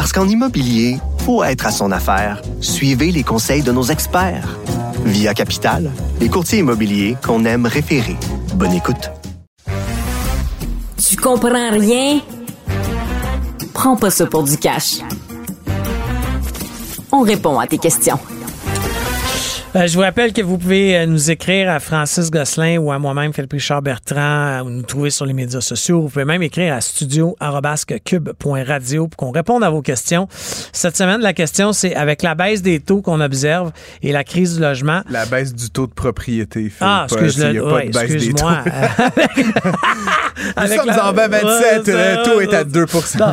Parce qu'en immobilier, faut être à son affaire. Suivez les conseils de nos experts. Via Capital, les courtiers immobiliers qu'on aime référer. Bonne écoute. Tu comprends rien? Prends pas ça pour du cash. On répond à tes questions. Euh, je vous rappelle que vous pouvez euh, nous écrire à Francis Gosselin ou à moi-même, Philippe Richard Bertrand, euh, ou nous trouver sur les médias sociaux. Vous pouvez même écrire à studio.cube.radio pour qu'on réponde à vos questions. Cette semaine, la question, c'est avec la baisse des taux qu'on observe et la crise du logement. La baisse du taux de propriété. Philippe. Ah, a pas ouais, excuse-moi. Nous sommes en 2027, le taux est à 2 Non,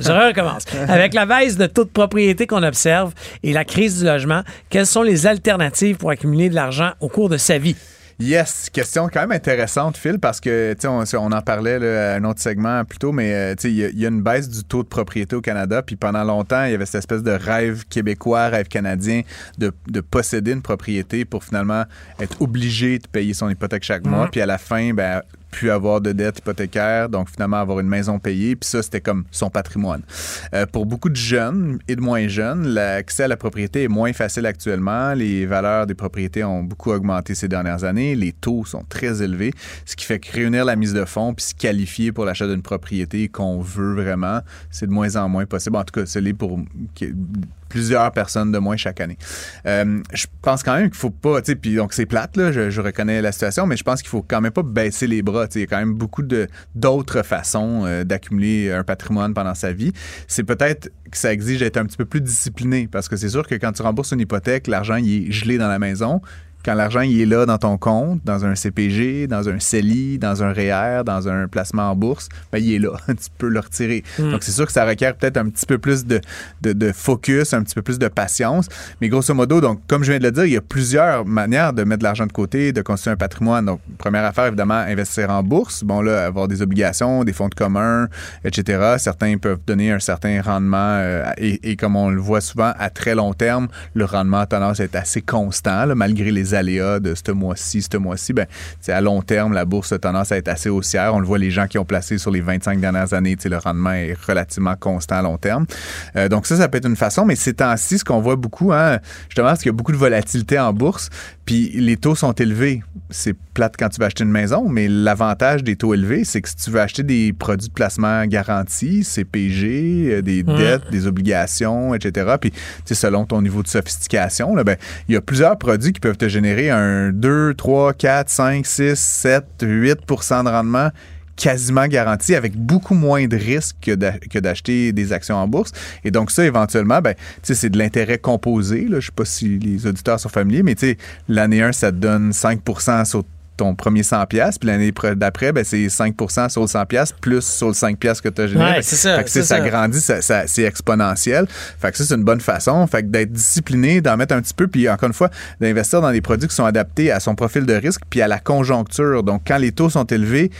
je recommence. Avec la baisse de taux de propriété qu'on observe et la crise du logement, quelles sont les alternatives pour accumuler de l'argent au cours de sa vie? Yes, question quand même intéressante, Phil, parce que tu sais, on, on en parlait là, à un autre segment plus tôt, mais euh, tu sais, il y, a- il y a une baisse du taux de propriété au Canada, puis pendant longtemps, il y avait cette espèce de rêve québécois, rêve canadien de, de posséder une propriété pour finalement être obligé de payer son hypothèque chaque mois, puis à la fin, ben plus avoir de dette hypothécaire, donc finalement avoir une maison payée, puis ça, c'était comme son patrimoine. Euh, pour beaucoup de jeunes et de moins jeunes, l'accès à la propriété est moins facile actuellement. Les valeurs des propriétés ont beaucoup augmenté ces dernières années. Les taux sont très élevés, ce qui fait que réunir la mise de fonds puis se qualifier pour l'achat d'une propriété qu'on veut vraiment, c'est de moins en moins possible. En tout cas, c'est pour plusieurs personnes de moins chaque année. Euh, je pense quand même qu'il faut pas, tu sais, puis donc c'est plate, là, je, reconnais la situation, mais je pense qu'il faut quand même pas baisser les bras. Il y a quand même beaucoup d'autres façons euh, d'accumuler un patrimoine pendant sa vie. C'est peut-être que ça exige d'être un petit peu plus discipliné, parce que c'est sûr que quand tu rembourses une hypothèque, l'argent il est gelé dans la maison. Quand l'argent il est là dans ton compte, dans un CPG, dans un CELI, dans un REER, dans un placement en bourse, ben, il est là. tu peux le retirer. Donc, c'est sûr que ça requiert peut-être un petit peu plus de, de, de focus, un petit peu plus de patience. Mais grosso modo, donc, comme je viens de le dire, il y a plusieurs manières de mettre de l'argent de côté, de construire un patrimoine. Donc, première affaire, évidemment, investir en bourse. Bon, là, avoir des obligations, des fonds de commun, etc. Certains peuvent donner un certain rendement euh, et, et comme on le voit souvent, à très long terme, le rendement a tendance à être assez constant, là, malgré les aléas de ce mois-ci, ce mois-ci. Ben, à long terme, la bourse a tendance à être assez haussière. On le voit, les gens qui ont placé sur les 25 dernières années, le rendement est relativement constant à long terme. Euh, donc ça, ça peut être une façon, mais ces temps-ci, ce qu'on voit beaucoup, hein, justement, parce qu'il y a beaucoup de volatilité en bourse, puis les taux sont élevés. C'est plate quand tu vas acheter une maison, mais l'avantage des taux élevés, c'est que si tu veux acheter des produits de placement garantis, CPG, euh, des dettes, des obligations, etc., puis selon ton niveau de sophistication, ben, il y a plusieurs produits qui peuvent te générer un 2, 3, 4, 5, 6, 7, 8% de rendement quasiment garanti avec beaucoup moins de risques que d'a- que d'acheter des actions en bourse. Et donc ça, éventuellement, ben, c'est de l'intérêt composé. Je sais pas si les auditeurs sont familiers, mais l'année 1, ça te donne 5% sur ton premier 100 pièces puis l'année pr- d'après ben c'est 5 sur le 100 pièces plus sur le 5 pièces que tu as généré. Ouais, c'est ça, fait que, c'est ça ça. grandit, ça, ça- c'est exponentiel. Fait que ça c'est une bonne façon, fait que d'être discipliné, d'en mettre un petit peu puis encore une fois d'investir dans des produits qui sont adaptés à son profil de risque puis à la conjoncture. Donc quand les taux sont élevés,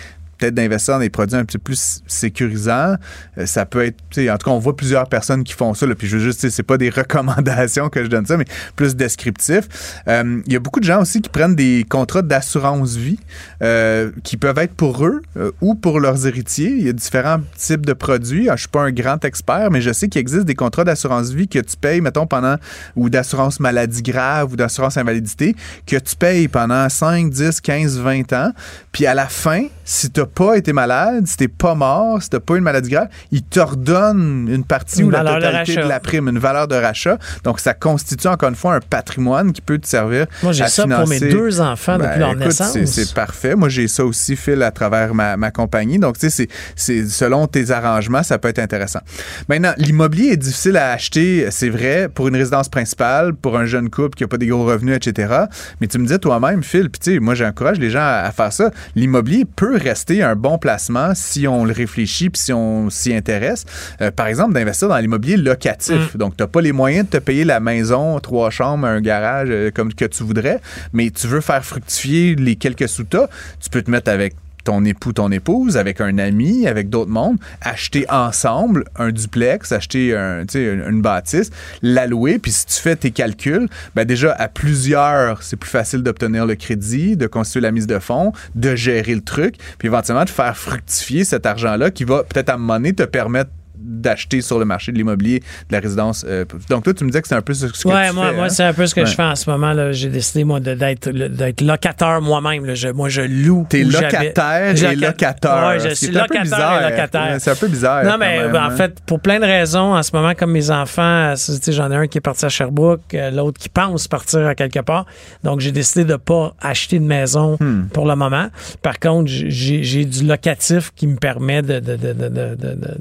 peut-être d'investir dans des produits un petit peu plus sécurisants. Euh, ça peut être, en tout cas, on voit plusieurs personnes qui font ça. Puis je veux juste, c'est pas des recommandations que je donne ça, mais plus descriptif. Euh, Il y a beaucoup de gens aussi qui prennent des contrats d'assurance vie euh, qui peuvent être pour eux ou pour leurs héritiers. Il y a différents types de produits. Ah, Je suis pas un grand expert, mais je sais qu'il existe des contrats d'assurance vie que tu payes, mettons, pendant, ou d'assurance maladie grave ou d'assurance invalidité, que tu payes pendant 5, 10, 15, 20 ans. Puis à la fin, si tu pas été malade, si t'es pas mort, si t'as pas une maladie grave, ils te redonnent une partie Une ou la de totalité de, la prime, une valeur de rachat. Donc, ça constitue encore une fois un patrimoine qui peut te servir Moi, j'ai ça pour mes deux enfants depuis Ben, leur écoute, naissance. c'est- parfait. Moi, j'ai ça aussi, Phil, à travers ma, ma compagnie. Donc, tu sais, c'est- c'est selon tes arrangements, ça peut être intéressant. Maintenant, l'immobilier est difficile à acheter, c'est vrai, pour une résidence principale, pour un jeune couple qui n'a pas des gros revenus, etc. Mais tu me disais toi-même, Phil, puis tu sais, moi, j'encourage les gens à, à faire ça. L'immobilier peut rester un bon placement, si on le réfléchit puis si on s'y intéresse, euh, par exemple, d'investir dans l'immobilier locatif. Donc, tu n'as pas les moyens de te payer la maison, trois chambres, un garage, euh, comme que tu voudrais, mais tu veux faire fructifier les quelques sous tu peux te mettre avec ton époux, ton épouse, avec un ami, avec d'autres mondes, acheter ensemble un duplex, acheter un, une bâtisse, l'allouer, puis si tu fais tes calculs, ben déjà à plusieurs, c'est plus facile d'obtenir le crédit, de constituer la mise de fonds, de gérer le truc, puis éventuellement de faire fructifier cet argent-là qui va peut-être à un moment te permettre d'acheter sur le marché de l'immobilier de la résidence. Euh, donc, toi, tu me disais que c'est un peu ce que ouais, tu moi, fais. moi, hein? c'est un peu ce que Ouais. je fais en ce moment. J'ai décidé, moi, d'être d'être locateur moi-même. là. Je- Moi, je loue. T'es j'habite. locataire Je et loca- locateur. Ouais, je suis est un peu locataire bizarre. et locataire. C'est un peu bizarre. Non, mais même, ben, en hein. fait, pour plein de raisons, en ce moment, comme mes enfants, euh, j'en ai un qui est parti à Sherbrooke, euh, l'autre qui pense partir à quelque part. Donc, j'ai décidé de pas acheter de maison Hmm. pour le moment. Par contre, j'ai j'ai du locatif qui me permet de, de, de-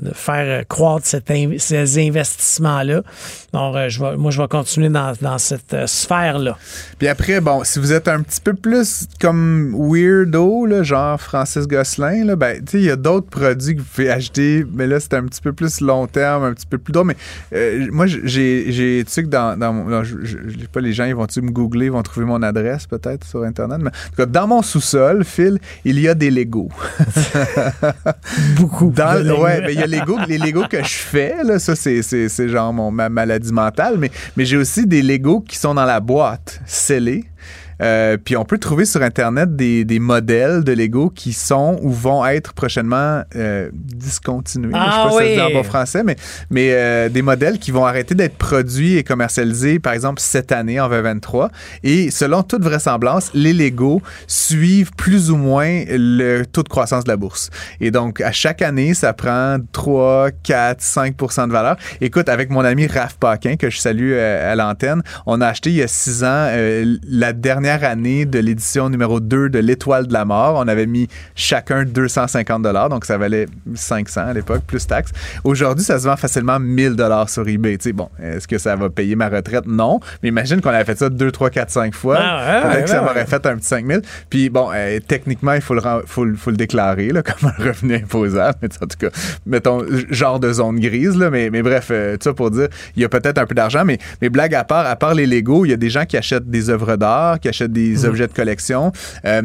de faire croître cet in- ces investissements-là. Donc, euh, je vais, moi, je vais continuer dans, dans cette euh, sphère-là. Puis après, bon, si vous êtes un petit peu plus comme weirdo, là, genre Francis Gosselin, là, ben, tu sais, il y a d'autres produits que vous pouvez acheter, mais là, c'est un petit peu plus long terme, un petit peu plus drôle. Mais euh, moi, j'ai, tu sais que dans, dans mon, là, je, je, je sais pas, les gens, ils vont-tu me googler, ils vont trouver mon adresse peut-être sur Internet, mais en tout cas, dans mon sous-sol, Phil, il y a des Legos. Beaucoup. Dans, de ouais, ben, il y a Lego, les Que je fais, là, ça, c'est, genre mon, ma maladie mentale, mais, mais j'ai aussi des Lego qui sont dans la boîte, scellés. Euh, puis on peut trouver sur Internet des, des modèles de Lego qui sont ou vont être prochainement euh, discontinués. Ah je sais pas si ça se dit oui. en bon français, mais, mais euh, des modèles qui vont arrêter d'être produits et commercialisés, par exemple, cette année, en 2023. Et selon toute vraisemblance, les Lego suivent plus ou moins le taux de croissance de la bourse. Et donc, à chaque année, ça prend 3, 4, 5% de valeur. Écoute, avec mon ami Raph Paquin, que je salue euh, à l'antenne, on a acheté il y a 6 ans euh, la dernière année de l'édition numéro 2 de l'Étoile de la mort. On avait mis chacun 250 donc ça valait 500 à l'époque, plus taxes. Aujourd'hui, ça se vend facilement 1000 sur eBay. Tu sais, bon, est-ce que ça va payer ma retraite? Non. Mais imagine qu'on avait fait ça 2, 3, 4, 5 fois. Ah Peut-être que ça m'aurait fait un petit 5000. Puis bon, euh, techniquement, il faut le, faut, le- faut le déclarer là, comme un revenu imposable. Mais en tout cas, mettons, genre de zone grise. Là, mais, mais bref, euh, ça pour dire, il y a peut-être un peu d'argent. Mais, mais blague à part, à part les Lego, il y a des gens qui achètent des œuvres d'art, qui achètent des objets de collection. Euh,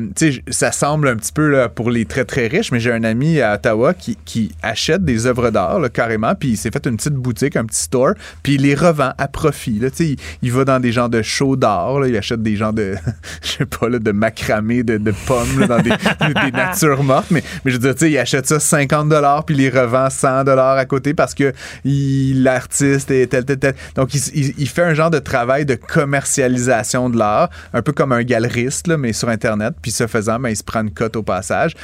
ça semble un petit peu là, pour les très très riches, mais j'ai un ami à Ottawa qui, qui achète des œuvres d'art là, carrément, puis il s'est fait une petite boutique, un petit store, puis il les revend à profit. Là, il, il va dans des genres de shows d'art, là, il achète des genres de, je sais pas, là, de macramé, de, de pommes là, dans des, des natures mortes, mais, mais je veux dire, il achète ça 50 puis il les revend 100 à côté parce que il- l'artiste est tel, tel, tel. Donc, il, il- il fait un genre de travail de commercialisation de l'art, un peu comme un galeriste, là, mais sur Internet. Puis ce faisant, ben, il se prend une cote au passage.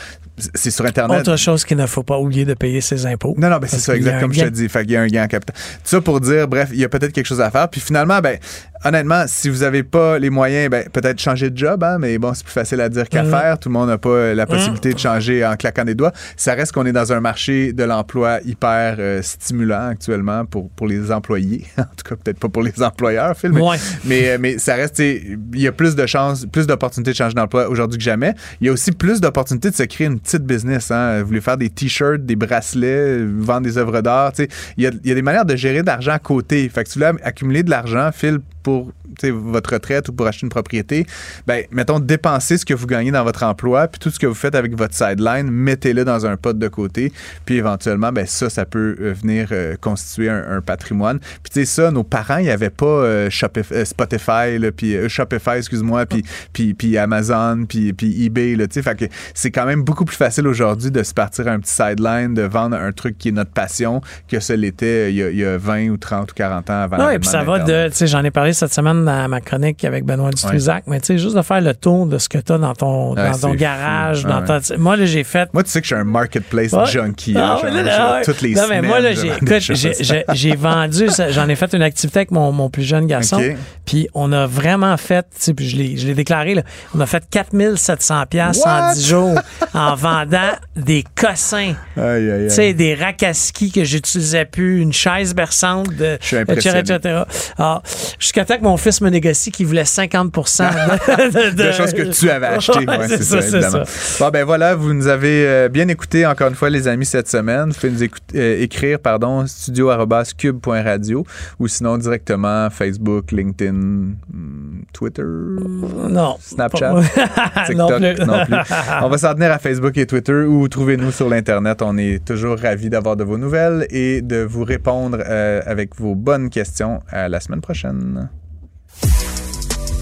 C'est sur Internet. Autre chose qu'il ne faut pas oublier de payer ses impôts. Non, non, ben c'est ça, exact comme je te dis. Fait qu'il y a un gain en capital. Tout ça pour dire, bref, il y a peut-être quelque chose à faire. Puis finalement, ben, honnêtement, si vous n'avez pas les moyens, ben, peut-être changer de job, hein, mais bon, c'est plus facile à dire qu'à Mhm. faire. Tout le monde n'a pas la possibilité de changer en claquant des doigts. Ça reste qu'on est dans un marché de l'emploi hyper euh, stimulant actuellement pour, pour les employés. en tout cas, peut-être pas pour les employeurs, Phil, mais, Ouais. mais, euh, mais ça reste, il y a plus de plus d'opportunités de changer d'emploi aujourd'hui que jamais. Il y a aussi plus d'opportunités de se créer une petite business. Hein. Vous voulez faire des t-shirts, des bracelets, vendre des œuvres d'art. Il y a, il y a des manières de gérer de l'argent à côté. Fait que si vous voulez accumuler de l'argent, Phil, pour votre retraite ou pour acheter une propriété, ben, mettons, dépensez ce que vous gagnez dans votre emploi, puis tout ce que vous faites avec votre sideline, mettez-le dans un pot de côté, puis éventuellement, ben, ça, ça peut euh, venir euh, constituer un, un patrimoine. Puis tu sais, ça, nos parents, il n'y avait pas euh, Shopif- euh, Spotify, là, puis euh, Shopify, excuse-moi, puis, puis, puis Amazon, puis, puis eBay, là, tu sais, fait que c'est quand même beaucoup plus facile aujourd'hui de se partir un petit sideline, de vendre un truc qui est notre passion, que ce l'était il y, a, il y a 20 ou 30 ou 40 ans avant l'avènement puis ça va de, tu sais, j'en ai parlé cette semaine dans ma chronique avec Benoît Dutrisac, mais tu sais, juste de faire le tour de ce que tu as dans ton, Ouais, dans ton garage, fou. dans ta- moi, là, j'ai fait Moi, tu sais que je suis un marketplace junkie. Ah, hein, là, là, ouais. toutes les non, mais moi, là, j'ai, vendu, j'en ai fait une activité avec mon, mon plus jeune garçon. Puis on a vraiment fait, tu sais, puis je l'ai, je l'ai déclaré, là, on a fait 4700 pièces en What? 10 jours en vendant des cossins. Tu sais, des rakaskis que j'utilisais plus, une chaise berçante, de, etc., etc. Alors, jusqu'à temps que mon fils me négocie qu'il voulait 50 de, de, choses que tu avais achetées. Ouais, Ouais, c'est ça, ça. Bon, ben voilà, vous nous avez euh, bien écouté encore une fois, les amis, cette semaine. Vous pouvez nous euh, écrire, pardon, studio.cube.radio ou sinon directement Facebook, LinkedIn, hmm, Twitter, Non. Snapchat, non TikTok plus. non plus. On va s'en tenir à Facebook et Twitter ou trouvez-nous sur l'Internet. On est toujours ravis d'avoir de vos nouvelles et de vous répondre euh, avec vos bonnes questions à la semaine prochaine.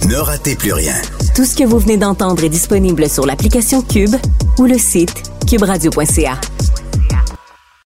Ne ratez plus rien. Tout ce que vous venez d'entendre est disponible sur l'application Cube ou le site cuberadio.ca.